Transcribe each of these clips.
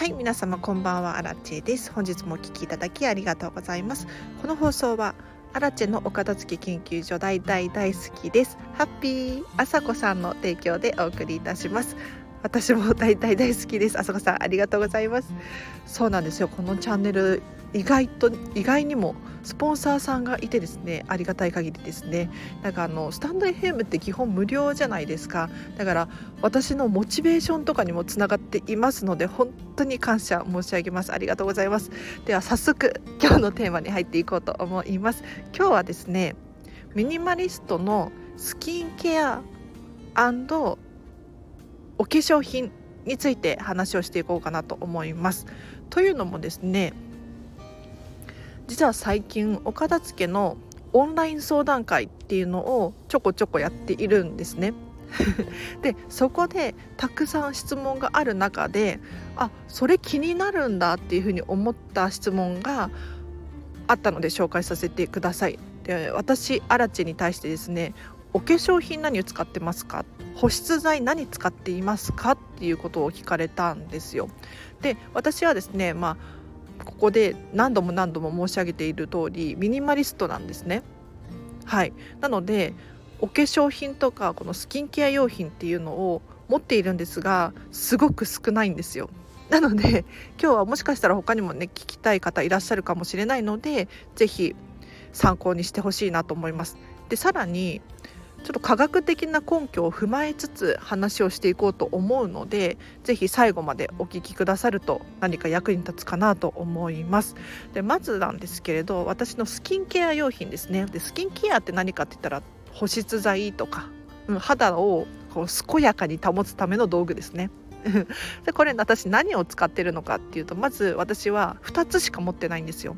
はい皆様こんばんは。アラチェです。本日もお聞きいただきありがとうございます。この放送はアラチェのお片付け研究所大大大好きです。ハッピーあさこさんの提供でお送りいたします。私も大大大好きです。あさこさんありがとうございます。そうなんですよ。このチャンネル意外と意外にもスポンサーさんがいてですねありがたい限りですね。なんかあのスタンド FM って基本無料じゃないですか。だから私のモチベーションとかにもつながっていますので本当に感謝申し上げます。ありがとうございます。では早速今日のテーマに入っていこうと思います。今日はですねミニマリストのスキンケアお化粧品について話をしていこうかなと思いますというのもですね実は最近お片付けのオンライン相談会っていうのをちょこちょこやっているんですね。でそこでたくさん質問がある中であそれ気になるんだっていうふうに思った質問があったので紹介させてください。で私アラチェに対してですねお化粧品何を使ってますか？保湿剤何使っていますか？っていうことを聞かれたんですよ。で私はですねまあここで何度も何度も申し上げている通りミニマリストなんですね。はいなのでお化粧品とかこのスキンケア用品っていうのを持っているんですがすごく少ないんですよ。なので今日はもしかしたら他にもね聞きたい方いらっしゃるかもしれないので是非参考にしてほしいなと思います。でさらにちょっと科学的な根拠を踏まえつつ話をしていこうと思うので是非最後までお聞きくださると何か役に立つかなと思います。でまずなんですけれど私のスキンケア用品ですね。でスキンケアって何かって言ったら保湿剤とか、うん、肌をこう健やかに保つための道具ですね。でこれ私何を使ってるのかっていうとまず私は2つしか持ってないんですよ。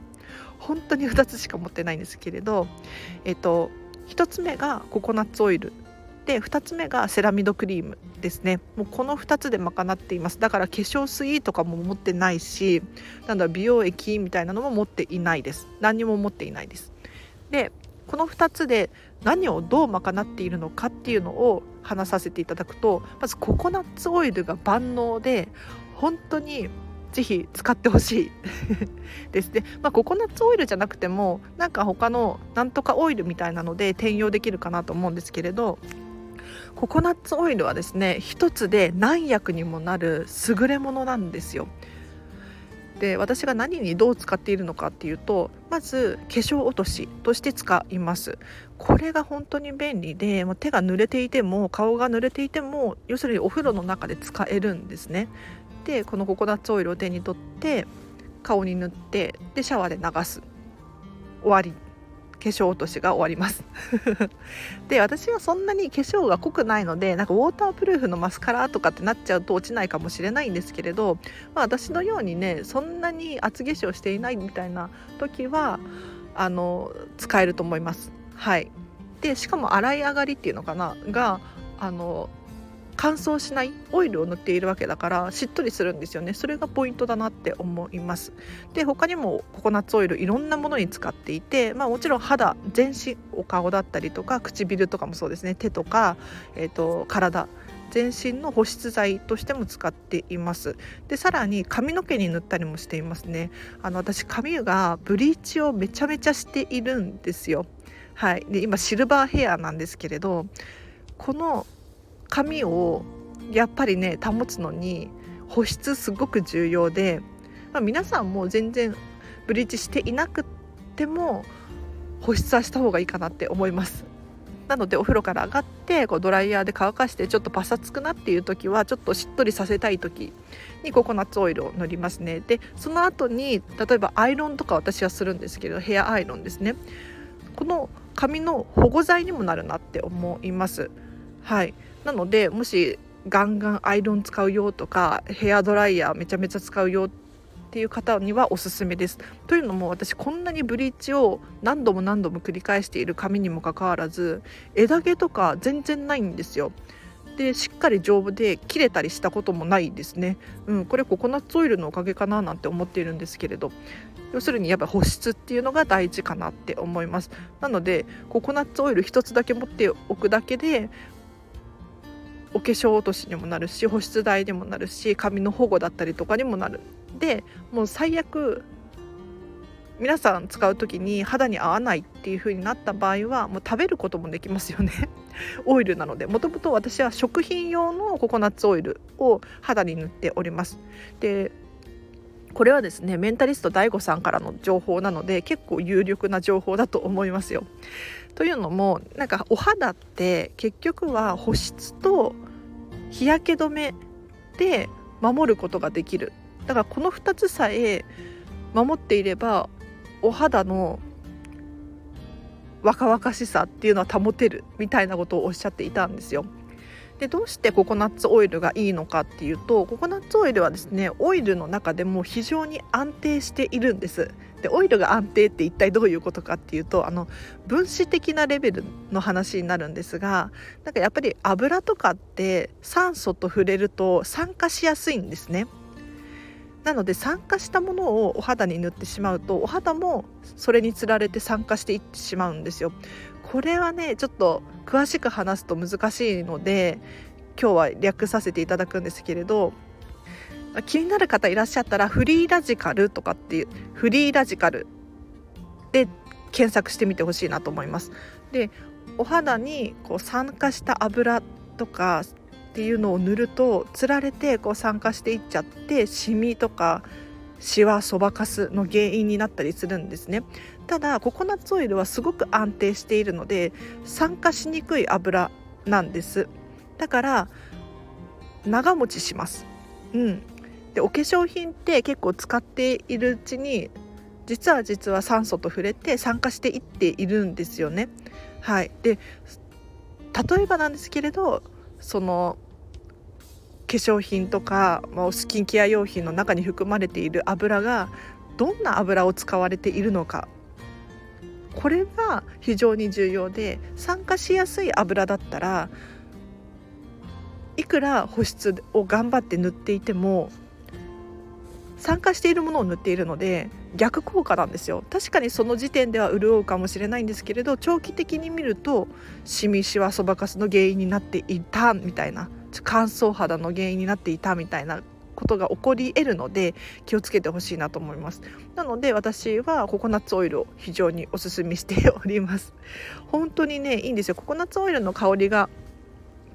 本当に2つしか持ってないんですけれどえっと1つ目がココナッツオイル。で2つ目がセラミドクリームですね。もうこの2つで賄っています。だから化粧水とかも持ってないしなんだ美容液みたいなのも持っていないです。何にも持っていないです。でこの2つで何をどう賄っているのかっていうのを話させていただくとまずココナッツオイルが万能で本当にぜひ使ってほしい。です。ね、まあ、ココナッツオイルじゃなくてもなんか他のなんとかオイルみたいなので転用できるかなと思うんですけれどココナッツオイルはですね一つで何役にもなる優れものなんですよ。で私が何にどう使っているのかっていうとまず化粧落としとして使います。これが本当に便利で手が濡れていても顔が濡れていても要するにお風呂の中で使えるんですね。でこのココナッツオイルを手に取って顔に塗ってでシャワーで流す。終わり。化粧落としが終わります。で私はそんなに化粧が濃くないのでなんかウォータープルーフのマスカラとかってなっちゃうと落ちないかもしれないんですけれど、まあ、私のようにねそんなに厚化粧していないみたいな時はあの使えると思います。はい。でしかも洗い上がりっていうのかな？があの乾燥しないオイルを塗っているわけだからしっとりするんですよね。それがポイントだなって思います。で他にもココナッツオイルいろんなものに使っていてまあもちろん肌全身お顔だったりとか唇とかもそうですね。手とか、えーと、体全身の保湿剤としても使っています。でさらに髪の毛に塗ったりもしていますね。あの私髪がブリーチをめちゃめちゃしているんですよ。はい。で今シルバーヘアなんですけれどこの髪をやっぱりね保つのに保湿すごく重要で、まあ、皆さんも全然ブリーチしていなくても保湿はした方がいいかなって思います。なのでお風呂から上がってこうドライヤーで乾かしてちょっとパサつくなっていう時はちょっとしっとりさせたい時にココナッツオイルを塗りますね。でその後に例えばアイロンとか私はするんですけどヘアアイロンですね。この髪の保護剤にもなるなって思います。はいなのでもしガンガンアイロン使うよとかヘアドライヤーめちゃめちゃ使うよっていう方にはおすすめです。というのも私こんなにブリーチを何度も何度も繰り返している髪にもかかわらず枝毛とか全然ないんですよ。でしっかり丈夫で切れたりしたこともないですね。うん、これココナッツオイルのおかげかななんて思っているんですけれど要するにやっぱ保湿っていうのが大事かなって思いますなのでココナッツオイル1つだけ持っておくだけでお化粧落としにもなるし保湿剤にもなるし髪の保護だったりとかにもなる。でもう最悪皆さん使う時に肌に合わないっていう風になった場合はもう食べることもできますよね。オイルなので。もともと私は食品用のココナッツオイルを肌に塗っております。でこれはですねメンタリスト DAIGO さんからの情報なので結構有力な情報だと思いますよ。というのもなんかお肌って結局は保湿と日焼け止めで守ることができるだからこの2つさえ守っていればお肌の若々しさっていうのは保てるみたいなことをおっしゃっていたんですよ。でどうしてココナッツオイルがいいのかっていうとココナッツオイルはですねオイルの中でも非常に安定しているんです。でオイルが安定って一体どういうことかっていうとあの分子的なレベルの話になるんですがなんかやっぱり油とかって酸素と触れると酸化しやすいんですね。なので酸化したものをお肌に塗ってしまうとお肌もそれにつられて酸化していってしまうんですよ。これはねちょっと詳しく話すと難しいので今日は略させていただくんですけれど気になる方いらっしゃったらフリーラジカルとかっていうフリーラジカルで検索してみてほしいなと思います。でお肌にこう酸化した油とかっていうのを塗るとつられてこう酸化していっちゃってシミとかシワそばかすの原因になったりするんですね。ただココナッツオイルはすごく安定しているので酸化しにくい油なんです。だから長持ちします。うん。でお化粧品って結構使っているうちに実は実は酸素と触れて酸化していっているんですよね。はい。で例えばなんですけれどその化粧品とか、まあ、スキンケア用品の中に含まれている油がどんな油を使われているのか。これが非常に重要で酸化しやすい油だったらいくら保湿を頑張って塗っていても酸化しているものを塗っているので逆効果なんですよ。確かにその時点では潤うかもしれないんですけれど長期的に見るとシミシワそばかすの原因になっていたみたいな乾燥肌の原因になっていたみたいなことが起こり得るので気をつけてほしいなと思います。なので私はココナッツオイルを非常におすすめしております。本当にねいいんですよ。ココナッツオイルの香りが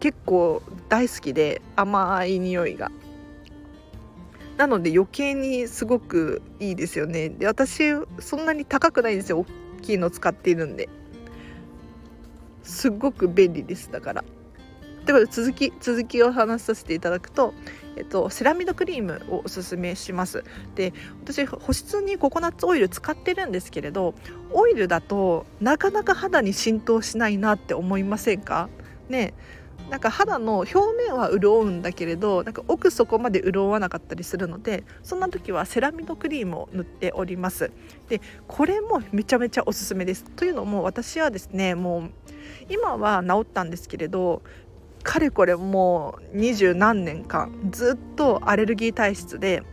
結構大好きで甘い匂いが。なので余計にすごくいいですよね。で私そんなに高くないんですよ。大きいの使っているんで。すっごく便利ですだから。ということで続き続きを話させていただくと、えっと、セラミドクリームをおすすめします。で私保湿にココナッツオイル使ってるんですけれどオイルだとなかなか肌に浸透しないなって思いませんか？ね。なんか肌の表面は潤うんだけれどなんか奥底まで潤わなかったりするのでそんな時はセラミドクリームを塗っております。でこれもめちゃめちゃおすすめです。というのも私はですねもう今は治ったんですけれどかれこれもう二十何年間ずっとアレルギー体質で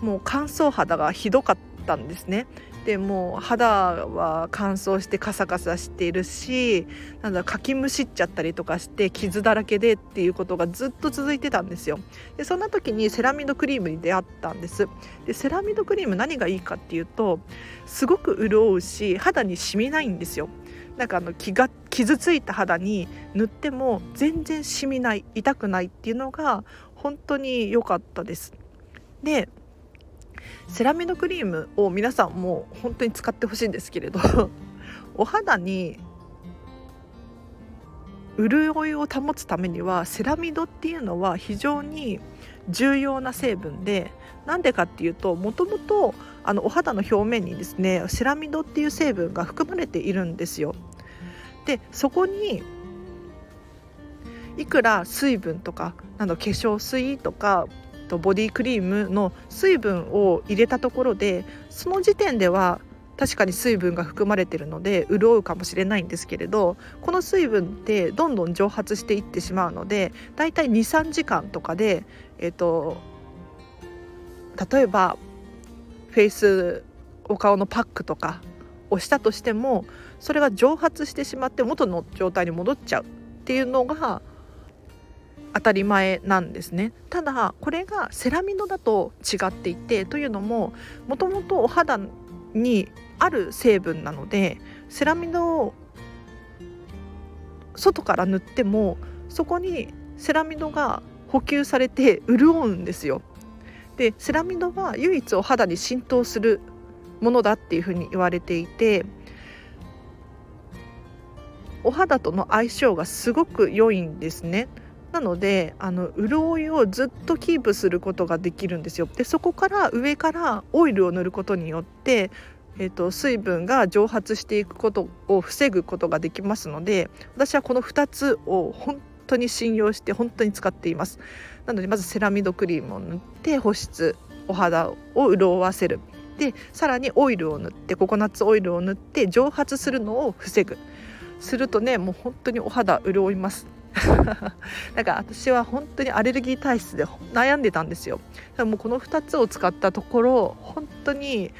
もう乾燥肌がひどかった。たんですね。でもう肌は乾燥してカサカサしているしなんだかきむしっちゃったりとかして傷だらけでっていうことがずっと続いてたんですよ。でそんな時にセラミドクリームに出会ったんです。でセラミドクリーム何がいいかっていうとすごく潤うし肌に染みないんですよ。なんかあの気が傷ついた肌に塗っても全然染みない痛くないっていうのが本当に良かったです。でセラミドクリームを皆さんも本当に使ってほしいんですけれど お肌に潤いを保つためにはセラミドっていうのは非常に重要な成分でなんでかっていうともともとお肌の表面にですねセラミドっていう成分が含まれているんですよ。でそこにいくら水分とかなど化粧水とかボディクリームの水分を入れたところでその時点では確かに水分が含まれてるので潤うかもしれないんですけれどこの水分ってどんどん蒸発していってしまうのでだいたい23時間とかで、えーと、例えばフェイスお顔のパックとかをしたとしてもそれが蒸発してしまって元の状態に戻っちゃうっていうのが当たり前なんですねただこれがセラミドだと違っていてというのももともとお肌にある成分なのでセラミドを外から塗ってもそこにセラミドが補給されて潤うんですよ。でセラミドは唯一お肌に浸透するものだっていうふうに言われていてお肌との相性がすごく良いんですね。なのであの潤いをずっとキープすることができるんですよ。でそこから上からオイルを塗ることによってえーと、水分が蒸発していくことを防ぐことができますので私はこの2つを本当に信用して本当に使っています。なのでまずセラミドクリームを塗って保湿お肌を潤わせる。でさらにオイルを塗ってココナッツオイルを塗って蒸発するのを防ぐ。するとねもう本当にお肌潤います。だから私は本当にアレルギー体質で悩んでたんですよ。もこの2つを使ったところ本当に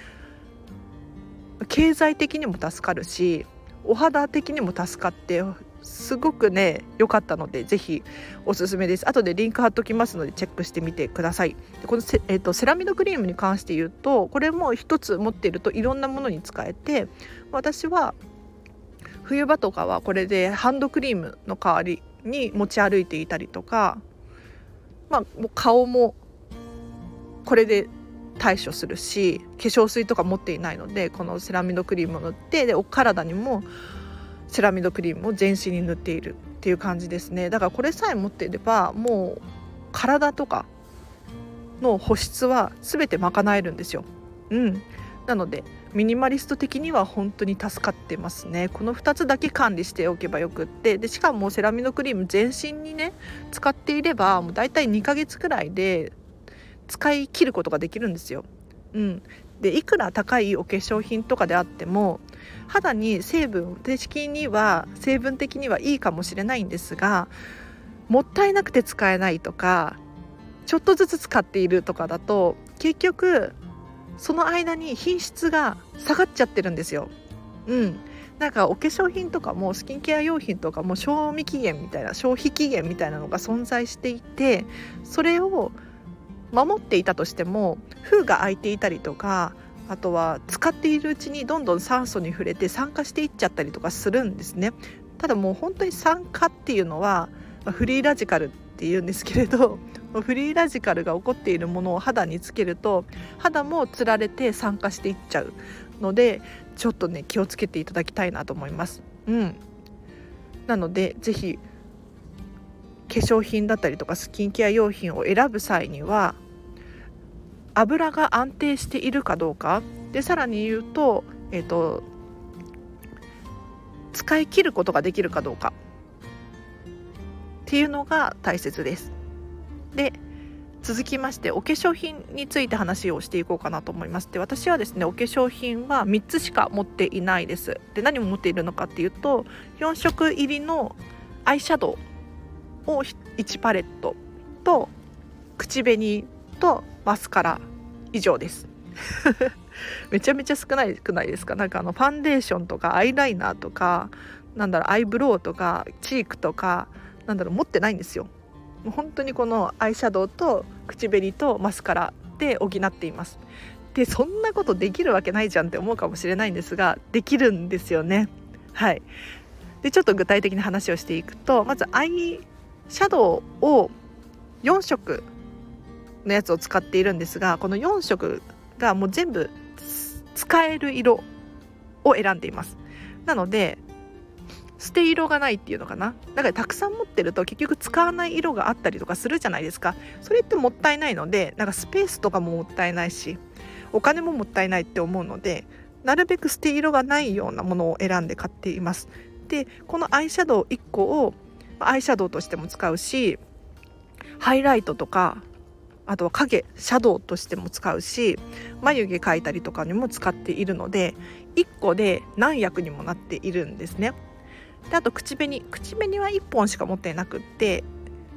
経済的にも助かるしお肌的にも助かってすごくね良かったのでぜひおすすめです。後でリンク貼っときますのでチェックしてみてください。でこのセ,、えーと、セラミドクリームに関して言うとこれも一つ持っているといろんなものに使えて私は冬場とかはこれでハンドクリームの代わりに持ち歩いていたりとかまあ顔もこれで対処するし化粧水とか持っていないのでこのセラミドクリームを塗ってでお体にもセラミドクリームを全身に塗っているっていう感じですねだからこれさえ持っていればもう体とかの保湿は全て賄えるんですよ。うん、なのでミニマリスト的には本当に助かってますね。この2つだけ管理しておけばよくって。でしかもセラミドクリーム全身にね使っていればもう大体2ヶ月くらいで使い切ることができるんですよ。うん、でいくら高いお化粧品とかであっても肌に成分的には成分的にはいいかもしれないんですがもったいなくて使えないとかちょっとずつ使っているとかだと結局その間に品質が下がっちゃってるんですよ。うん、なんかお化粧品とかもスキンケア用品とかも賞味期限みたいな消費期限みたいなのが存在していてそれを守っていたとしても封が開いていたりとかあとは使っているうちにどんどん酸素に触れて酸化していっちゃったりとかするんですねただもう本当に酸化っていうのはフリーラジカルっていうんですけれどフリーラジカルが起こっているものを肌につけると肌もつられて酸化していっちゃうのでちょっとね気をつけていただきたいなと思います。うん、なので是非化粧品だったりとかスキンケア用品を選ぶ際には油が安定しているかどうかでさらに言うと,、えーと、使い切ることができるかどうかっていうのが大切です。で続きましてお化粧品について話をしていこうかなと思いますで私はですねお化粧品は3つしか持っていないです。で何を持っているのかっていうと4色入りのアイシャドウを1パレットと口紅とマスカラ以上です。めちゃめちゃ少ないくないですか？なんかあのファンデーションとかアイライナーとかなんだろうアイブロウとかチークとかなんだろう持ってないんですよ。もう本当にこのアイシャドウと口紅とマスカラで補っています。でそんなことできるわけないじゃんって思うかもしれないんですができるんですよね。はい。でちょっと具体的に話をしていくとまずアイシャドウを4色のやつを使っているんですがこの4色がもう全部使える色を選んでいます。なので捨て色がないっていうのかな？だからたくさん持ってると結局使わない色があったりとかするじゃないですか。それってもったいないのでなんかスペースとかももったいないしお金ももったいないって思うのでなるべく捨て色がないようなものを選んで買っています。でこのアイシャドウ1個をアイシャドウとしても使うしハイライトとかあとは影シャドウとしても使うし眉毛描いたりとかにも使っているので1個で何役にもなっているんですね。であと口紅口紅は1本しか持ってなくって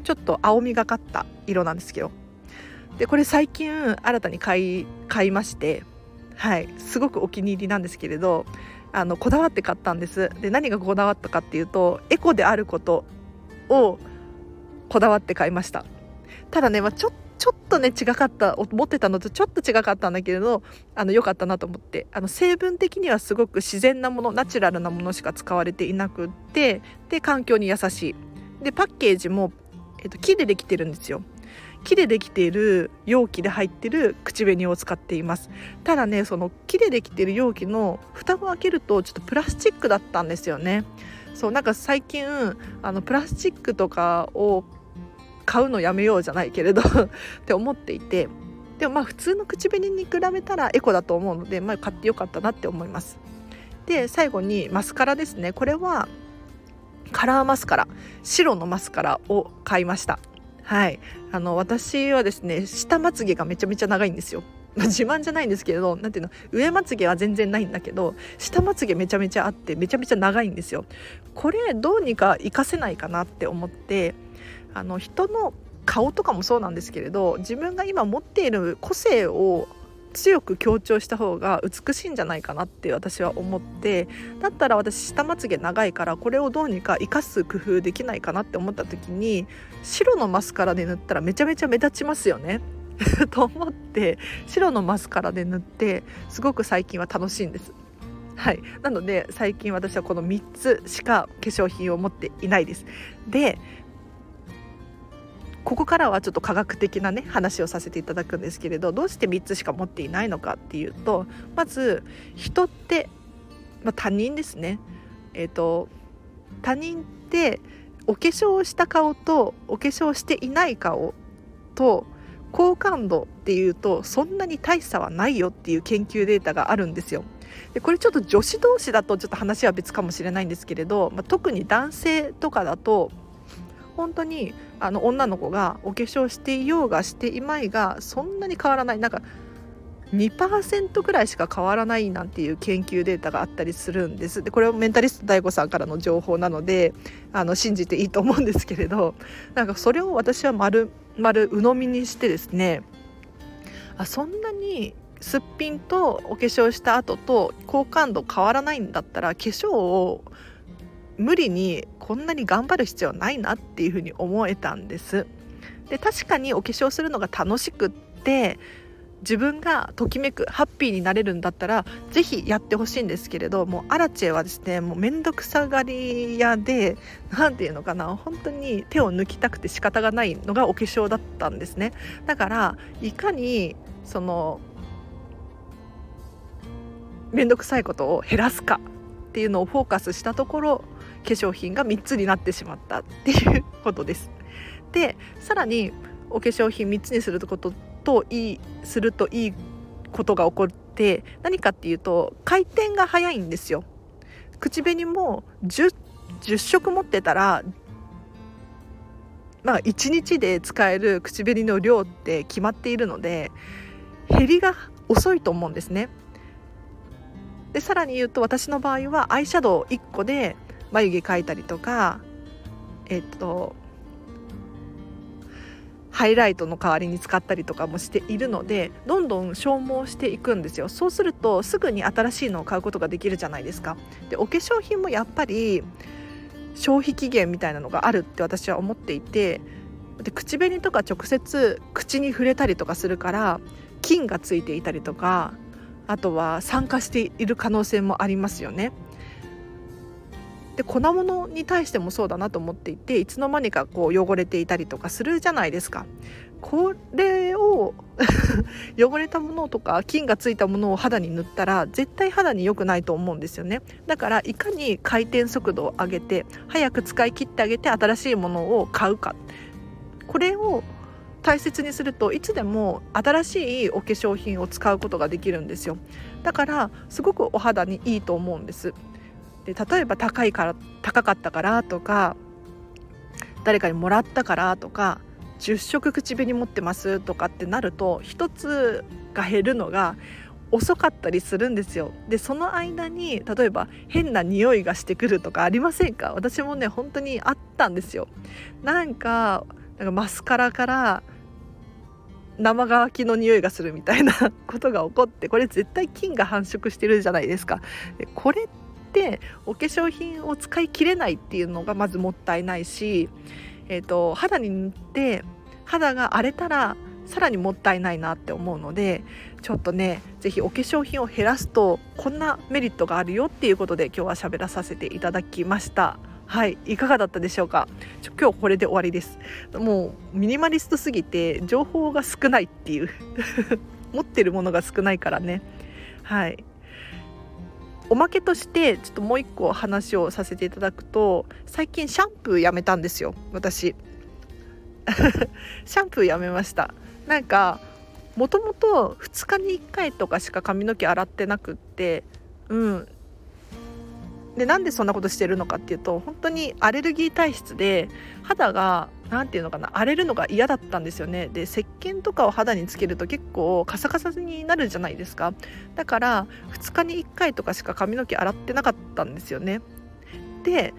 ちょっと青みがかった色なんですけど。でこれ最近新たに買い買いましてはい。すごくお気に入りなんですけれどあのこだわって買ったんです。で何がこだわったかっていうとエコであることをこだわって買いました。ただね、まあ、ちょちょっとね違かった思ってたのとちょっと違かったんだけれどあの良かったなと思って。あの成分的にはすごく自然なものナチュラルなものしか使われていなくってで環境に優しい。でパッケージも、えっと、木でできてるんですよ。木でできている容器で入ってる口紅を使っています。ただねその木でできている容器の蓋を開けるとちょっとプラスチックだったんですよね。そうなんか最近あのプラスチックとかを買うのやめようじゃないけれど って思っていてでもまあ普通の口紅に比べたらエコだと思うので、まあ、買ってよかったなって思います。で最後にマスカラですね。これはカラーマスカラ白のマスカラを買いました。はい。あの私はですね下まつげがめちゃめちゃ長いんですよ。自慢じゃないんですけれど何ていうの上まつげは全然ないんだけど下まつげめちゃめちゃあってめちゃめちゃ長いんですよ。これどうにか活かせないかなって思ってあの人の顔とかもそうなんですけれど自分が今持っている個性を強く強調した方が美しいんじゃないかなって私は思ってだったら私下まつげ長いからこれをどうにか生かす工夫できないかなって思った時に白のマスカラで塗ったらめちゃめちゃ目立ちますよね と思って白のマスカラで塗ってすごく最近は楽しいんです。はい、なので最近私はこの3つしか化粧品を持っていないです。でここからはちょっと科学的なね話をさせていただくんですけれどどうして3つしか持っていないのかっていうとまず人って、まあ、他人ですね。えーと、他人ってお化粧した顔とお化粧していない顔と好感度っていうとそんなに大差はないよっていう研究データがあるんですよ。でこれちょっと女子同士だとちょっと話は別かもしれないんですけれど、まあ、特に男性とかだと本当にあの女の子がお化粧していようがしていまいがそんなに変わらない。なんか2%ぐらいしか変わらないなんていう研究データがあったりするんです。でこれはメンタリスト DAIGO さんからの情報なのであの信じていいと思うんですけれど。なんかそれを私は丸々鵜呑みにしてですねあそんなにすっぴんとお化粧した後と好感度変わらないんだったら化粧を無理にこんなに頑張る必要ないなっていうふうに思えたんです。で確かにお化粧するのが楽しくって自分がときめくハッピーになれるんだったら是非やってほしいんですけれどもうアラチェはですねもう面倒くさがり屋で何て言うのかな本当に手を抜きたくて仕方がないのがお化粧だったんですね。だからいかにその面倒くさいことを減らすかっていうのをフォーカスしたところ化粧品が3つになってしまったっていうことです。でさらにお化粧品3つにすることといいするといいことが起こって何かっていうと回転が早いんですよ。口紅も 10, 10色持ってたらまあ1日で使える口紅の量って決まっているので減りが遅いと思うんですね。でさらに言うと私の場合はアイシャドウ1個で眉毛描いたりとかえっとハイライトの代わりに使ったりとかもしているのでどんどん消耗していくんですよ。そうするとすぐに新しいのを買うことができるじゃないですか。でお化粧品もやっぱり消費期限みたいなのがあるって私は思っていてで口紅とか直接口に触れたりとかするから菌がついていたりとかあとは酸化している可能性もありますよね。で粉物に対してもそうだなと思っていていつの間にかこう汚れていたりとかするじゃないですか。これを 汚れたものとか菌がついたものを肌に塗ったら絶対肌に良くないと思うんですよね。だからいかに回転速度を上げて早く使い切ってあげて新しいものを買うか。これを大切にするといつでも新しいお化粧品を使うことができるんですよ。だからすごくお肌にいいと思うんです。で例えば高いから高かったからとか誰かにもらったからとか10色口紅持ってますとかってなると1つが減るのが遅かったりするんですよ。でその間に例えば変な匂いがしてくるとかありませんか？私もね本当にあったんですよ。なんかなんかマスカラから生乾きの匂いがするみたいなことが起こってこれ絶対菌が繁殖してるじゃないですか。これってお化粧品を使い切れないっていうのがまずもったいないしえーと、肌に塗って肌が荒れたらさらにもったいないなって思うのでちょっとね是非お化粧品を減らすとこんなメリットがあるよっていうことで今日は喋らさせていただきました。はいいかがだったでしょうか？ちょ今日これで終わりです。もうミニマリストすぎて情報が少ないっていう。持ってるものが少ないからね。はい。おまけとしてちょっともう一個話をさせていただくと最近シャンプーやめたんですよ私。シャンプーやめました。なんかもともと2日に1回とかしか髪の毛洗ってなくってうん。でなんでそんなことしてるのかっていうと本当にアレルギー体質で肌が何て言うのかな荒れるのが嫌だったんですよね。で石鹸とかを肌につけると結構カサカサになるじゃないですか。だから2日に1回とかしか髪の毛洗ってなかったんですよね。で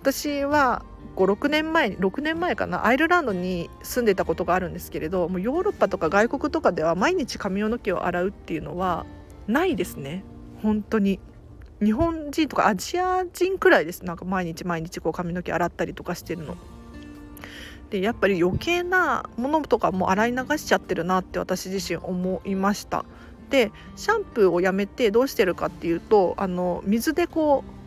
私は56年前6年前かなアイルランドに住んでたことがあるんですけれどもうヨーロッパとか外国とかでは毎日髪の毛を洗うっていうのはないですね。本当に。日本人とかアジア人くらいです。なんか毎日毎日こう髪の毛洗ったりとかしてるの。でやっぱり余計なものとかも洗い流しちゃってるなって私自身思いました。でシャンプーをやめてどうしてるかっていうとあの水でこう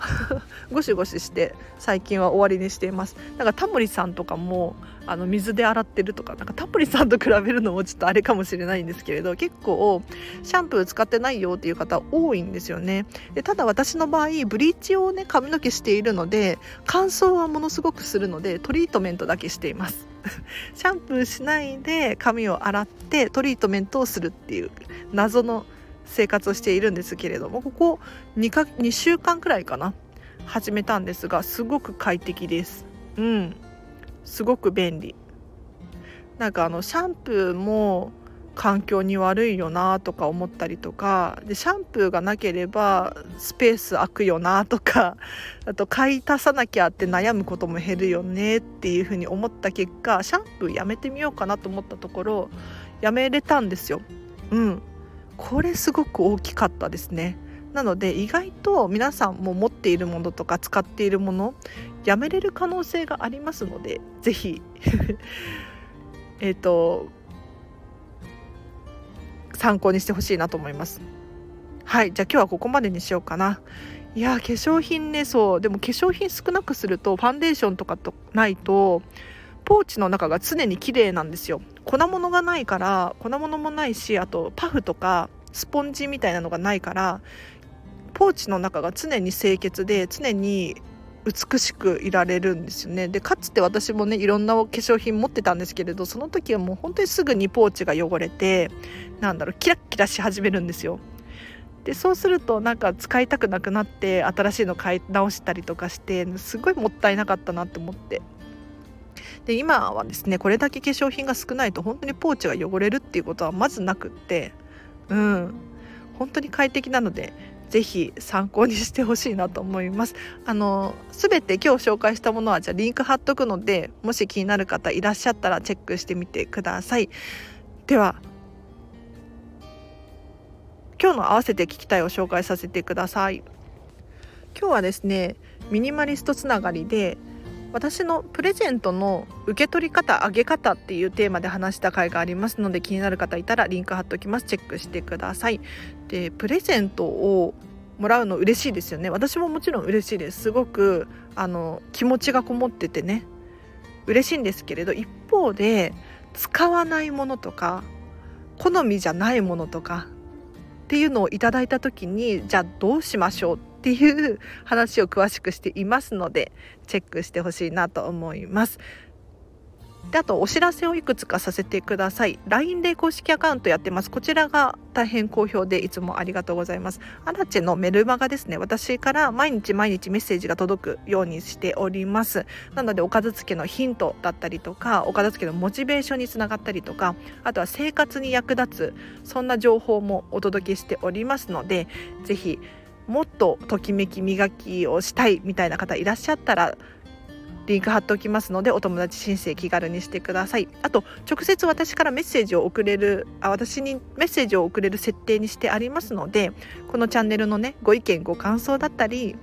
ゴシゴシして最近は終わりにしています。なんかタモリさんとかもあの水で洗ってるとかなんかタモリさんと比べるのもちょっとあれかもしれないんですけれど結構シャンプー使ってないよっていう方多いんですよね。でただ私の場合ブリーチをね髪の毛しているので乾燥はものすごくするのでトリートメントだけしています。シャンプーしないで髪を洗ってトリートメントをするっていう謎の生活をしているんですけれどもここ 2, か2週間くらいかな始めたんですがすごく快適です。うん。すごく便利。なんかあのシャンプーも環境に悪いよなとか思ったりとかでシャンプーがなければスペース空くよなとか あと買い足さなきゃって悩むことも減るよねっていうふうに思った結果シャンプーやめてみようかなと思ったところやめれたんですよ。うん。これすごく大きかったですね。なので意外と皆さんも持っているものとか使っているものやめれる可能性がありますので是非 えっと参考にしてほしいなと思います。はいじゃあ今日はここまでにしようかな。いや化粧品ねそう。でも化粧品少なくするとファンデーションとかとないとポーチの中が常に綺麗なんですよ。粉物がないから粉物もないしあとパフとかスポンジみたいなのがないからポーチの中が常に清潔で常に美しくいられるんですよね。でかつて私もねいろんな化粧品持ってたんですけれどその時はもう本当にすぐにポーチが汚れてなんだろうキラッキラし始めるんですよ。でそうするとなんか使いたくなくなって新しいの買い直したりとかしてすごいもったいなかったなって思って。で今はですねこれだけ化粧品が少ないと本当にポーチが汚れるっていうことはまずなくってうん本当に快適なのでぜひ参考にしてほしいなと思います。あの全て今日紹介したものはじゃあリンク貼っとくのでもし気になる方いらっしゃったらチェックしてみてください。では今日の合わせて聞きたいを紹介させてください。今日はですねミニマリストつながりで私のプレゼントの受け取り方あげ方っていうテーマで話した回がありますので気になる方いたらリンク貼っておきます。チェックしてください。でプレゼントをもらうの嬉しいですよね。私ももちろん嬉しいです。すごくあの気持ちがこもっててね。嬉しいんですけれど一方で使わないものとか好みじゃないものとかっていうのをいただいた時にじゃあどうしましょうっっていう話を詳しくしていますのでチェックしてほしいなと思います。であとお知らせをいくつかさせてください。LINE で公式アカウントやってます。こちらが大変好評でいつもありがとうございます。アラチェのメルマガですね。私から毎日毎日メッセージが届くようにしております。なのでお片付けのヒントだったりとかお片付けのモチベーションにつながったりとかあとは生活に役立つそんな情報もお届けしておりますのでぜひもっとときめき磨きをしたいみたいな方いらっしゃったらリンク貼っておきますのでお友達申請気軽にしてください。あと直接私からメッセージを送れるあ私にメッセージを送れる設定にしてありますのでこのチャンネルのねご意見ご感想だったり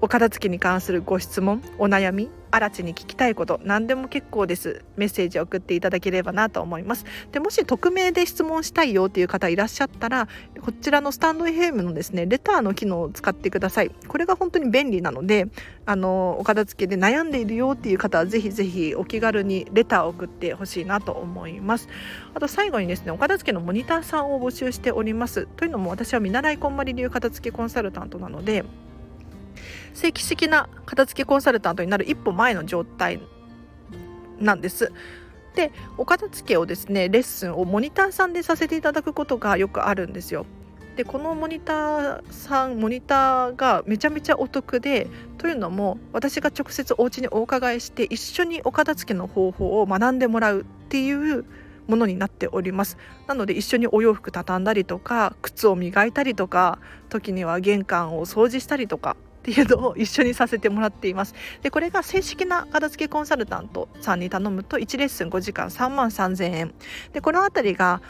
お片付けに関するご質問お悩み荒地に聞きたいこと何でも結構です。メッセージを送っていただければなと思います。でもし匿名で質問したいよっていう方いらっしゃったらこちらのスタンド FM のですねレターの機能を使ってください。これが本当に便利なのであのお片付けで悩んでいるよっていう方はぜひぜひお気軽にレターを送ってほしいなと思います。あと最後にですねお片付けのモニターさんを募集しております。というのも私は見習いこんまり流片付けコンサルタントなので正規的な片付けコンサルタントになる一歩前の状態なんです。でお片付けをですねレッスンをモニターさんでさせていただくことがよくあるんですよ。でこのモニターさんモニターがめちゃめちゃお得でというのも私が直接お家にお伺いして一緒にお片付けの方法を学んでもらうっていうものになっておりますなので一緒にお洋服畳んだりとか靴を磨いたりとか時には玄関を掃除したりとかっていうのを一緒にさせてもらっています。でこれが正式な片付けコンサルタントさんに頼むと1レッスン5時間3万3000円。でこの辺りが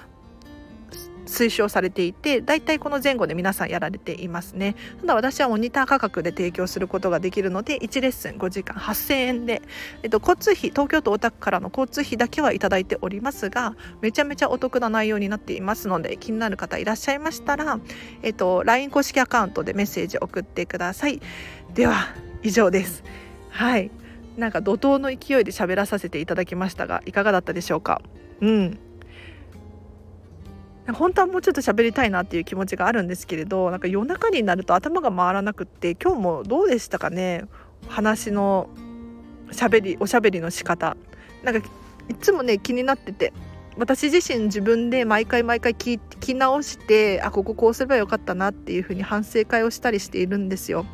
推奨されていてだいたいこの前後で皆さんやられていますね。ただ私はモニター価格で提供することができるので1レッスン5時間8000円で、えっと、交通費東京都大田区からの交通費だけはいただいておりますがめちゃめちゃお得な内容になっていますので気になる方いらっしゃいましたら、えっと、LINE 公式アカウントでメッセージ送ってください。では以上です。はい。なんか怒涛の勢いで喋らさせていただきましたがいかがだったでしょうか？うん。本当はもうちょっと喋りたいなっていう気持ちがあるんですけれどなんか夜中になると頭が回らなくって今日もどうでしたかね？話のしゃべりおしゃべりの仕方。なんかいつもね気になってて。私自身自分で毎回毎回聞き直してあこここうすればよかったなっていうふうに反省会をしたりしているんですよ。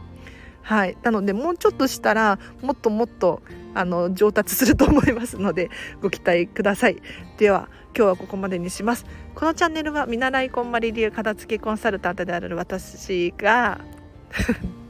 はい、なのでもうちょっとしたらもっともっとあの上達すると思いますので ご期待ください。では今日はここまでにしますこのチャンネルは見習いこんまり流片付けコンサルタントである私が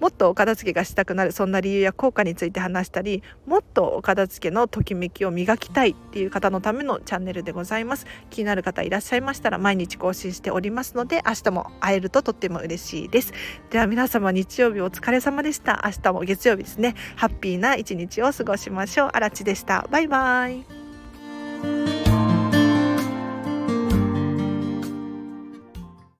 もっとお片付けがしたくなるそんな理由や効果について話したりもっとお片付けのときめきを磨きたいっていう方のためのチャンネルでございます。気になる方いらっしゃいましたら毎日更新しておりますので明日も会えるととっても嬉しいです。では皆様日曜日お疲れ様でした。明日も月曜日ですね。ハッピーな一日を過ごしましょう。あらちでした。バイバイ。